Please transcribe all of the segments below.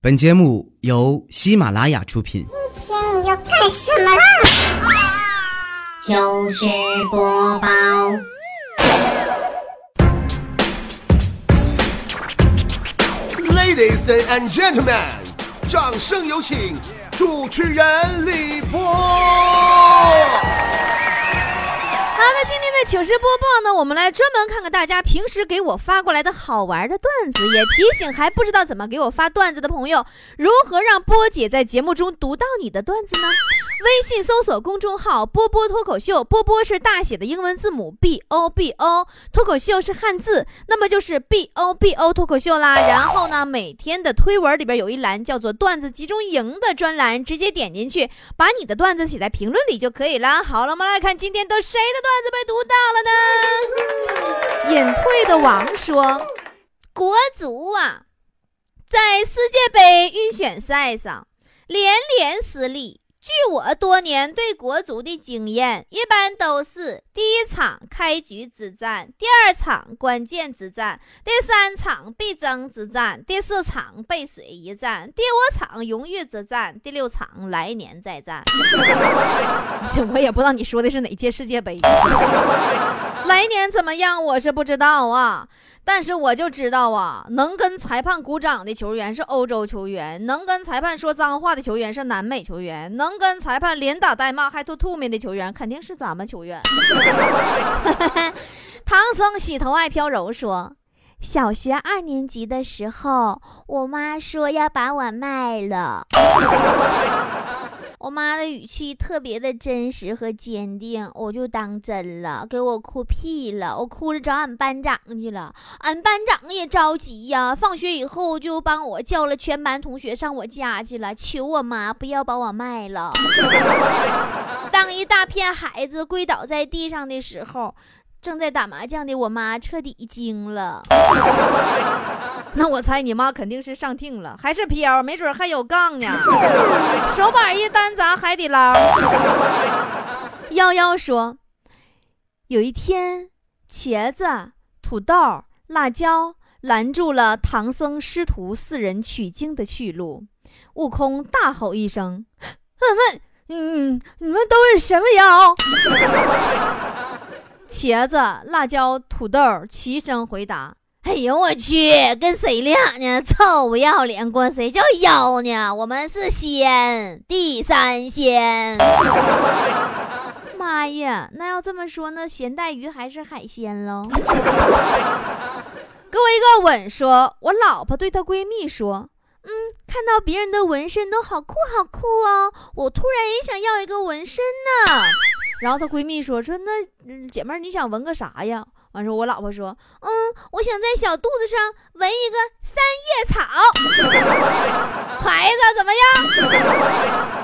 本节目由喜马拉雅出品。今天你要干什么啦？就是播报，Ladies and gentlemen，掌声有请主持人李波。好的，今天的糗事播报呢，我们来专门看看大家平时给我发过来的好玩的段子，也提醒还不知道怎么给我发段子的朋友，如何让波姐在节目中读到你的段子呢？微信搜索公众号“波波脱口秀”，波波是大写的英文字母 B O B O，脱口秀是汉字，那么就是 B O B O 脱口秀啦。然后呢，每天的推文里边有一栏叫做“段子集中营”的专栏，直接点进去，把你的段子写在评论里就可以了。好了，我们来看今天都谁的段段子被读到了呢？隐退的王说，国足啊，在世界杯预选赛上连连失利。据我多年对国足的经验，一般都是第一场开局之战，第二场关键之战，第三场必争之战，第四场背水一战，第五场荣誉之战，第六场来年再战。这 我也不知道你说的是哪届世界杯。今年怎么样，我是不知道啊。但是我就知道啊，能跟裁判鼓掌的球员是欧洲球员，能跟裁判说脏话的球员是南美球员，能跟裁判连打带骂还吐吐沫的球员肯定是咱们球员。唐僧洗头爱飘柔说。小学二年级的时候，我妈说要把我卖了。我妈的语气特别的真实和坚定，我就当真了，给我哭屁了。我哭着找俺班长去了，俺班长也着急呀。放学以后就帮我叫了全班同学上我家去了，求我妈不要把我卖了。当一大片孩子跪倒在地上的时候，正在打麻将的我妈彻底惊了。那我猜你妈肯定是上听了，还是飘，没准还有杠呢。手板一单砸海底捞。幺幺说，有一天，茄子、土豆、辣椒拦住了唐僧师徒四人取经的去路。悟空大吼一声：“你们，嗯，你们都是什么妖？”茄子、辣椒、土豆齐声回答。哎呦我去，跟谁俩呢？臭不要脸，管谁叫妖呢？我们是仙，地三仙。妈呀，那要这么说，那咸带鱼还是海鲜喽？给我一个吻，说，我老婆对她闺蜜说，嗯，看到别人的纹身都好酷好酷哦，我突然也想要一个纹身呢。然后她闺蜜说，说那、嗯、姐妹儿你想纹个啥呀？完事，我老婆说：“嗯，我想在小肚子上纹一个三叶草，牌子怎么样？”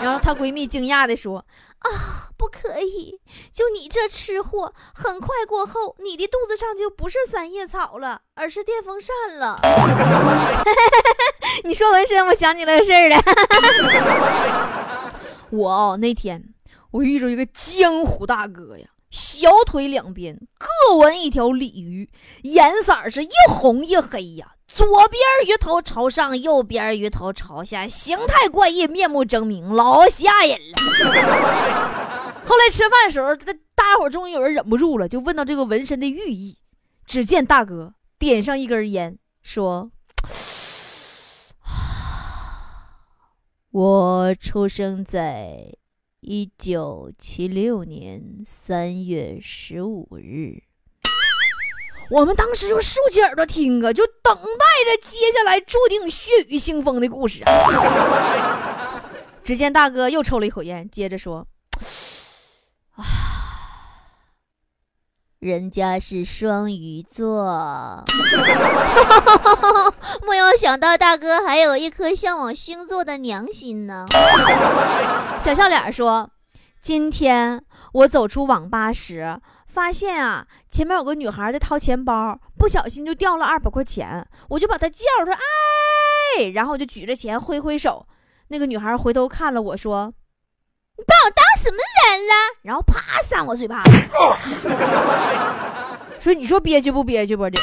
然后她闺蜜惊讶地说：“啊，不可以！就你这吃货，很快过后，你的肚子上就不是三叶草了，而是电风扇了。” 你说纹身，我想起来个事儿了。我哦，那天我遇着一个江湖大哥呀。小腿两边各纹一条鲤鱼，颜色是一红一黑呀。左边鱼头朝上，右边鱼头朝下，形态怪异，面目狰狞，老吓人了。后来吃饭的时候，大大伙终于有人忍不住了，就问到这个纹身的寓意。只见大哥点上一根烟，说：“ 我出生在。”一九七六年三月十五日，我们当时就竖起耳朵听啊，就等待着接下来注定血雨腥风的故事。只见大哥又抽了一口烟，接着说：“人家是双鱼座，没有想到大哥还有一颗向往星座的良心呢。”小笑脸说：“今天我走出网吧时，发现啊，前面有个女孩在掏钱包，不小心就掉了二百块钱。我就把她叫说：‘哎！’然后我就举着钱挥挥手。那个女孩回头看了我说：‘你把我当什么人了？’然后啪扇我嘴巴子，说：‘你说憋屈不憋屈不的？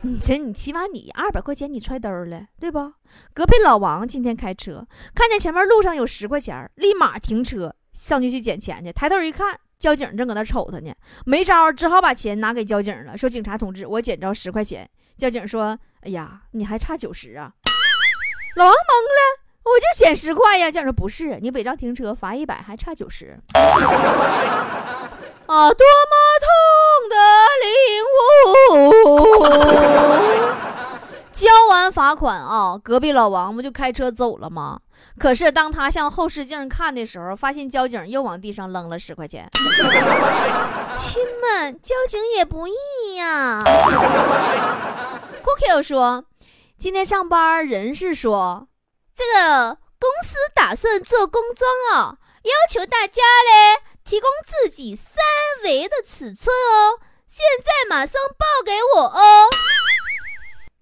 你这你起码你二百块钱你揣兜了，对不？隔壁老王今天开车，看见前面路上有十块钱，立马停车上去去捡钱去。抬头一看，交警正搁那瞅他呢，没招，只好把钱拿给交警了，说：“警察同志，我捡着十块钱。”交警说：“哎呀，你还差九十啊！”老王懵了，我就捡十块呀。交警说：“不是，你违章停车罚一百，还差九十。”啊，多么痛的领悟！交完罚款啊，隔壁老王不就开车走了吗？可是当他向后视镜看的时候，发现交警又往地上扔了十块钱。亲们，交警也不易呀。Cookie 说，今天上班，人事说，这个公司打算做工装啊，要求大家嘞提供自己三围的尺寸哦，现在马上报给我哦。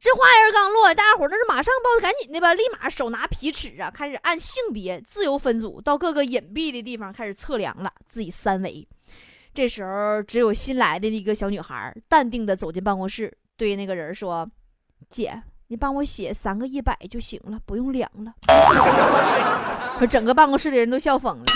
这话音刚落，大家伙那是马上报，赶紧的吧，立马手拿皮尺啊，开始按性别自由分组，到各个隐蔽的地方开始测量了自己三围。这时候，只有新来的一个小女孩淡定的走进办公室，对那个人说：“姐，你帮我写三个一百就行了，不用量了。”说整个办公室的人都笑疯了。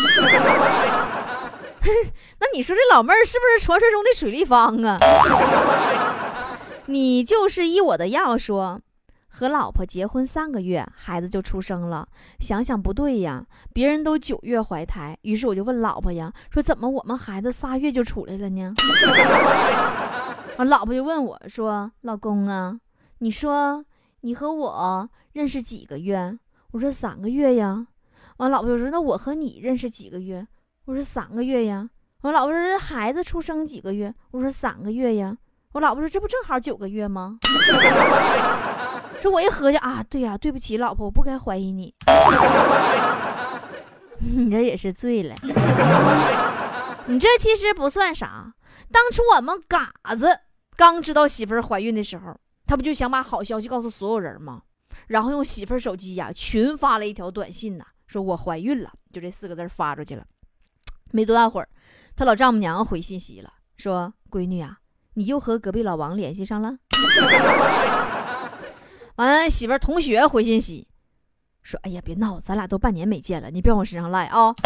那你说这老妹儿是不是传说中的水立方啊？你就是依我的样说，和老婆结婚三个月，孩子就出生了。想想不对呀，别人都九月怀胎，于是我就问老婆呀，说怎么我们孩子仨月就出来了呢？完，老婆就问我说，老公啊，你说你和我认识几个月？我说三个月呀。完，老婆就说那我和你认识几个月？我说三个月呀。我老婆说孩子出生几个月？我说三个月呀。我老婆说：“这不正好九个月吗？” 说我一合计啊，对呀，对不起，老婆，我不该怀疑你。你这也是醉了。你这其实不算啥。当初我们嘎子刚知道媳妇儿怀孕的时候，他不就想把好消息告诉所有人吗？然后用媳妇儿手机呀群发了一条短信呐，说我怀孕了，就这四个字发出去了。没多大会儿，他老丈母娘回信息了，说：“闺女啊。”你又和隔壁老王联系上了？完了，媳妇儿同学回信息说：“哎呀，别闹，咱俩都半年没见了，你别往我身上赖啊。”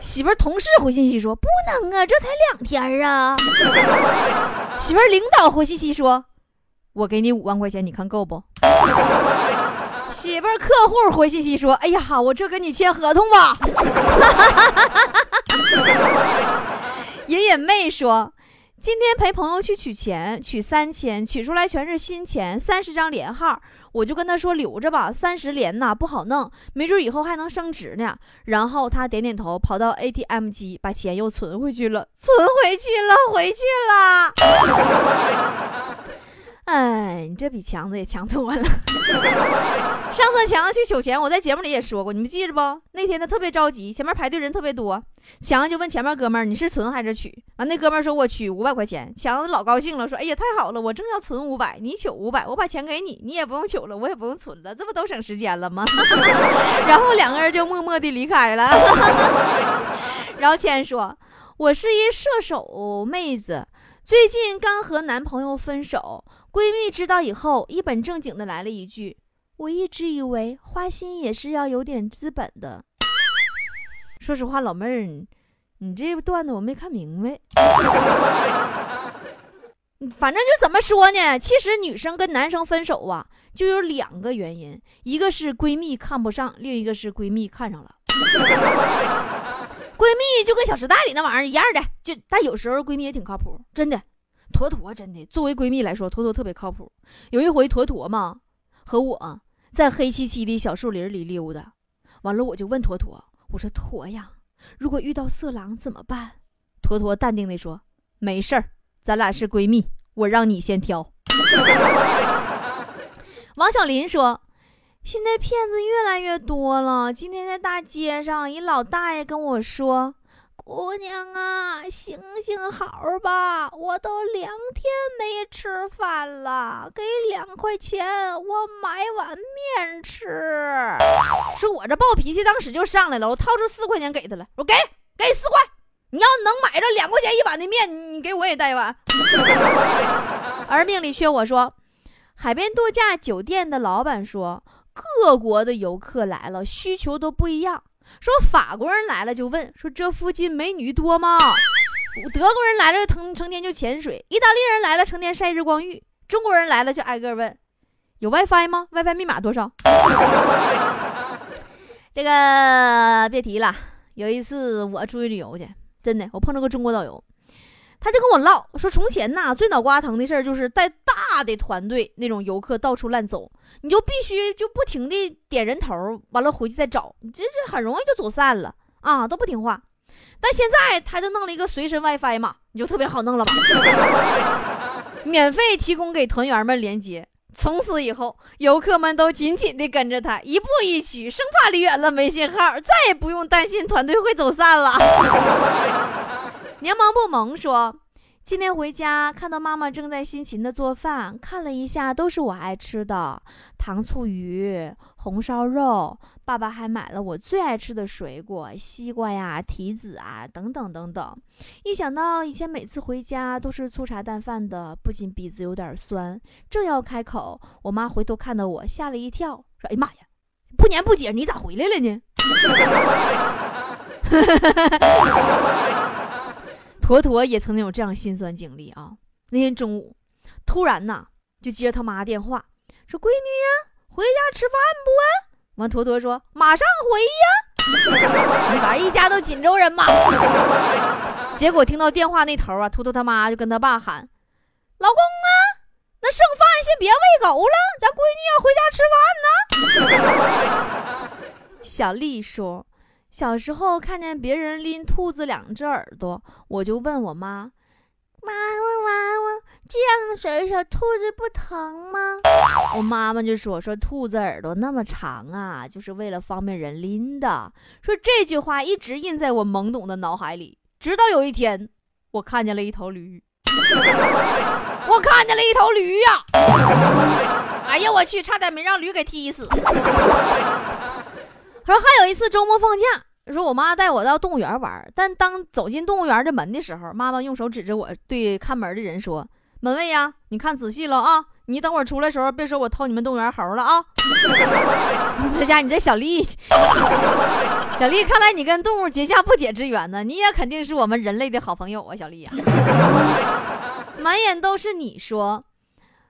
媳妇儿同事回信息说：“不能啊，这才两天啊。”媳妇儿领导回信息说：“我给你五万块钱，你看够不？”媳妇儿客户回信息说：“哎呀，我这跟你签合同吧。”爷爷妹说。今天陪朋友去取钱，取三千，取出来全是新钱，三十张连号。我就跟他说留着吧，三十连呐不好弄，没准以后还能升值呢。然后他点点头，跑到 ATM 机把钱又存回去了，存回去了，回去了。哎，你这比强子也强多了。上次强子去取钱，我在节目里也说过，你们记着不？那天他特别着急，前面排队人特别多，强子就问前面哥们儿：“你是存还是取？”完，那哥们儿说：“我取五百块钱。”强子老高兴了，说：“哎呀，太好了，我正要存五百，你取五百，我把钱给你，你也不用取了，我也不用存了，这不都省时间了吗？” 然后两个人就默默地离开了。然后谦说：“我是一射手妹子，最近刚和男朋友分手。”闺蜜知道以后，一本正经的来了一句：“我一直以为花心也是要有点资本的。”说实话，老妹儿，你这段子我没看明白。反正就怎么说呢？其实女生跟男生分手啊，就有两个原因：一个是闺蜜看不上，另一个是闺蜜看上了。闺蜜就跟《小时代》里那玩意儿一样的，就但有时候闺蜜也挺靠谱，真的。坨坨真的，作为闺蜜来说，坨坨特别靠谱。有一回，坨坨嘛和我在黑漆漆的小树林里溜达，完了我就问坨坨，我说坨呀，如果遇到色狼怎么办？坨坨淡定地说，没事儿，咱俩是闺蜜，我让你先挑。王小林说，现在骗子越来越多了。今天在大街上，一老大爷跟我说。姑娘啊，行行好吧，我都两天没吃饭了，给两块钱，我买碗面吃。说我这暴脾气当时就上来了，我掏出四块钱给他了，我给给四块，你要能买着两块钱一碗的面，你给我也带一碗。而命里缺我说，海边度假酒店的老板说，各国的游客来了，需求都不一样。说法国人来了就问说这附近美女多吗？德国人来了成成天就潜水，意大利人来了成天晒日光浴，中国人来了就挨个问有 WiFi 吗？WiFi 密码多少？这个别提了。有一次我出去旅游去，真的我碰着个中国导游，他就跟我唠说，从前呐最脑瓜疼的事儿就是带大的团队那种游客到处乱走，你就必须就不停的点人头，完了回去再找，你这这很容易就走散了啊，都不听话。但现在他就弄了一个随身 WiFi 嘛，你就特别好弄了吧？免费提供给团员们连接，从此以后游客们都紧紧地跟着他，一步一趋，生怕离远了没信号，再也不用担心团队会走散了。柠檬不萌说。今天回家看到妈妈正在辛勤的做饭，看了一下都是我爱吃的糖醋鱼、红烧肉。爸爸还买了我最爱吃的水果，西瓜呀、提子啊等等等等。一想到以前每次回家都是粗茶淡饭的，不仅鼻子有点酸。正要开口，我妈回头看到我，吓了一跳，说：“哎呀妈呀，不年不节你咋回来了呢？” 坨坨也曾经有这样心酸经历啊！那天中午，突然呐，就接着他妈电话，说：“闺女呀，回家吃饭不？”完，坨坨说：“马上回呀！” 反正一家都锦州人嘛。结果听到电话那头啊，坨坨他妈就跟他爸喊：“老公啊，那剩饭先别喂狗了，咱闺女要回家吃饭呢。”小丽说。小时候看见别人拎兔子两只耳朵，我就问我妈：“妈妈妈妈，这样甩小兔子不疼吗？”我妈妈就说：“说兔子耳朵那么长啊，就是为了方便人拎的。”说这句话一直印在我懵懂的脑海里，直到有一天，我看见了一头驴，我看见了一头驴呀！哎呀，我去，差点没让驴给踢死。说还有一次周末放假，说我妈带我到动物园玩，但当走进动物园的门的时候，妈妈用手指着我，对看门的人说：“门卫呀，你看仔细了啊，你等会儿出来时候别说我偷你们动物园猴了啊。”这家你这小丽，小丽，看来你跟动物结下不解之缘呢，你也肯定是我们人类的好朋友啊，小丽呀。满眼都是你说，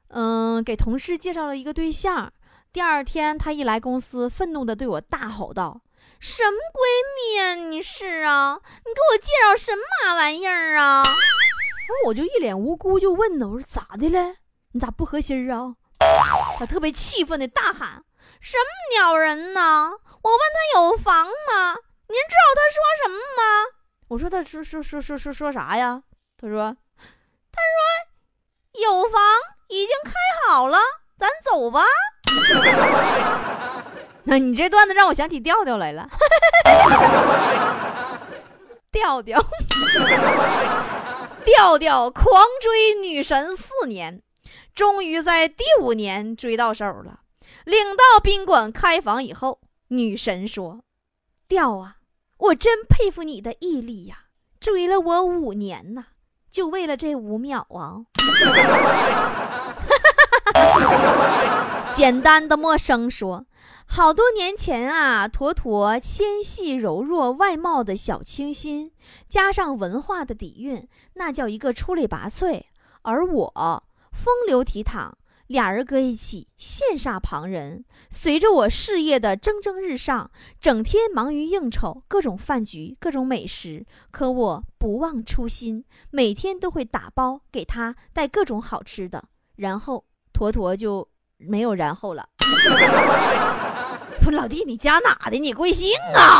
嗯，给同事介绍了一个对象。第二天，他一来公司，愤怒地对我大吼道：“什么闺蜜啊？你是啊？你给我介绍什么玩意儿啊？”我就一脸无辜，就问呢：“我说咋的了？你咋不合心啊？”他特别气愤地大喊：“什么鸟人呢？我问他有房吗？您知道他说什么吗？”我说：“他说说说说说说啥呀？”他说：“他说有房已经开好了，咱走吧。” 那你这段子让我想起调调来了，调调，调调狂追女神四年，终于在第五年追到手了。领到宾馆开房以后，女神说：“调啊，我真佩服你的毅力呀，追了我五年呐，就为了这五秒啊。”简单的陌生说，好多年前啊，坨坨纤细柔弱，外貌的小清新，加上文化的底蕴，那叫一个出类拔萃。而我风流倜傥，俩人搁一起羡煞旁人。随着我事业的蒸蒸日上，整天忙于应酬，各种饭局，各种美食。可我不忘初心，每天都会打包给他带各种好吃的，然后坨坨就。没有然后了。不，老弟，你家哪的？你贵姓啊？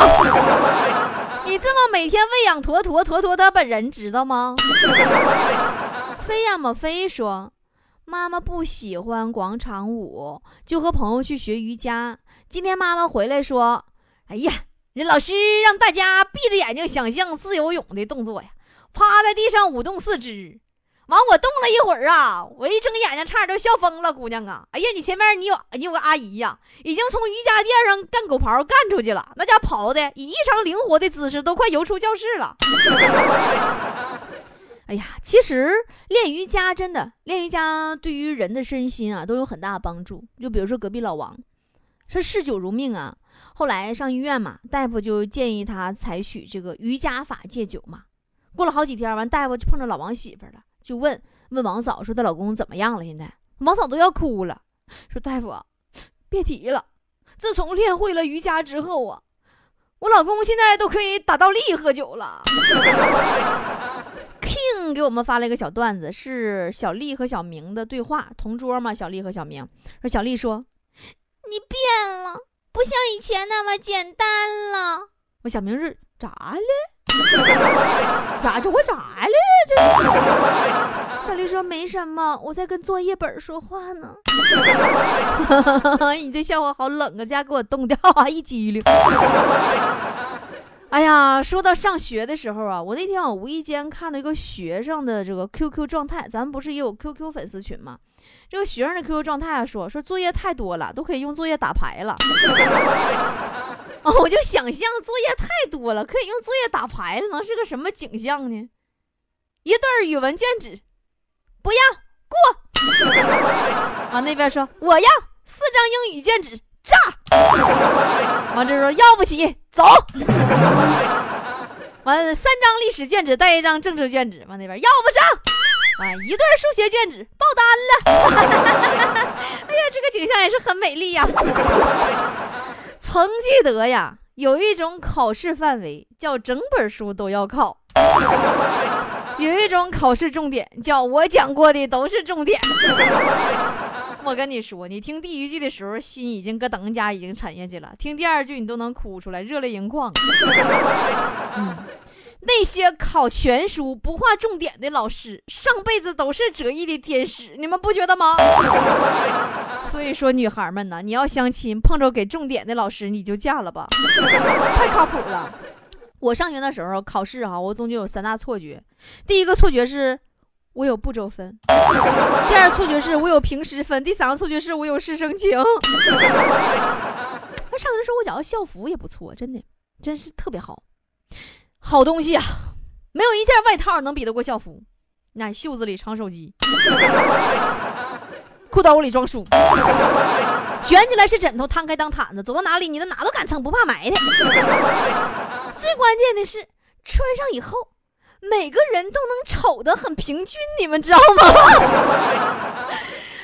你这么每天喂养坨坨，坨坨他本人知道吗？飞呀么飞说，妈妈不喜欢广场舞，就和朋友去学瑜伽。今天妈妈回来说：“哎呀，人老师让大家闭着眼睛想象自由泳的动作呀，趴在地上舞动四肢。”完，我动了一会儿啊，我一睁眼睛，差点都笑疯了，姑娘啊！哎呀，你前面你有你有个阿姨呀，已经从瑜伽垫上干狗刨干出去了，那家跑的以异常灵活的姿势，都快游出教室了。哎呀，其实练瑜伽真的练瑜伽对于人的身心啊都有很大的帮助。就比如说隔壁老王，说嗜酒如命啊，后来上医院嘛，大夫就建议他采取这个瑜伽法戒酒嘛。过了好几天，完大夫就碰着老王媳妇了，就问问王嫂说她老公怎么样了？现在王嫂都要哭了，说大夫，别提了，自从练会了瑜伽之后啊。我老公现在都可以打倒立喝酒了。King 给我们发了一个小段子，是小丽和小明的对话，同桌嘛。小丽和小明说：“小丽说，你变了，不像以前那么简单了。”我小明是咋了？咋着？我咋了？这小丽说没什么，我在跟作业本说话呢。你这笑话好冷啊，家给我冻掉啊，一激灵。哎呀，说到上学的时候啊，我那天我无意间看了一个学生的这个 QQ 状态，咱们不是也有 QQ 粉丝群吗？这个学生的 QQ 状态啊，说说作业太多了，都可以用作业打牌了。哦，我就想象作业太多了，可以用作业打牌了，能是个什么景象呢？一对语文卷纸，不要过。往那边说我要四张英语卷纸，炸。完这说要不起，走。完三张历史卷纸，带一张政治卷纸。往那边要不上。啊，一对数学卷纸，爆单了。哎呀，这个景象也是很美丽呀。曾记得呀，有一种考试范围叫整本书都要考，有一种考试重点叫我讲过的都是重点。我跟你说，你听第一句的时候，心已经搁等家已经沉下去了；听第二句，你都能哭出来，热泪盈眶。嗯。那些考全书不画重点的老师，上辈子都是折翼的天使，你们不觉得吗？所以说，女孩们呢，你要相亲碰着给重点的老师，你就嫁了吧，太靠谱了。我上学的时候考试哈，我总觉有三大错觉。第一个错觉是我有步骤分，第二错觉是我有平时分，第三个错觉是我有师生情。那 上学的时候我觉得校服也不错，真的，真是特别好。好东西啊，没有一件外套能比得过校服。那袖子里藏手机，裤兜里装书，卷起来是枕头，摊开当毯子，走到哪里你都哪都敢蹭，不怕埋汰。最关键的是，穿上以后，每个人都能瞅得很平均，你们知道吗？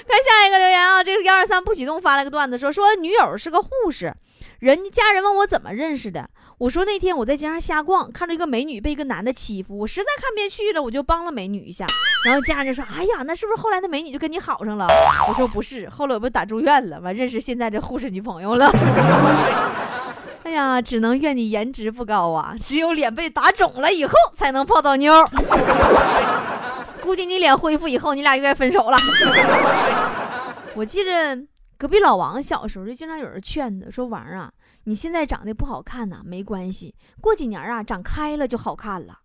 看下一个留言啊，这是幺二三不许动发了个段子，说说女友是个护士，人家人问我怎么认识的，我说那天我在街上瞎逛，看到一个美女被一个男的欺负，我实在看不下去了，我就帮了美女一下，然后家人就说，哎呀，那是不是后来那美女就跟你好上了？我说不是，后来我不打住院了，完认识现在这护士女朋友了。哎呀，只能怨你颜值不高啊，只有脸被打肿了以后才能泡到妞。估计你脸恢复以后，你俩又该分手了。我记着隔壁老王小时候就经常有人劝他，说：“王啊，你现在长得不好看呐，没关系，过几年啊长开了就好看了。”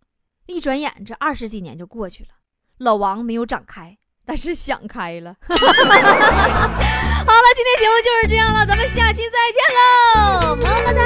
一转眼这二十几年就过去了，老王没有长开，但是想开了。好了，今天节目就是这样了，咱们下期再见喽，么么哒。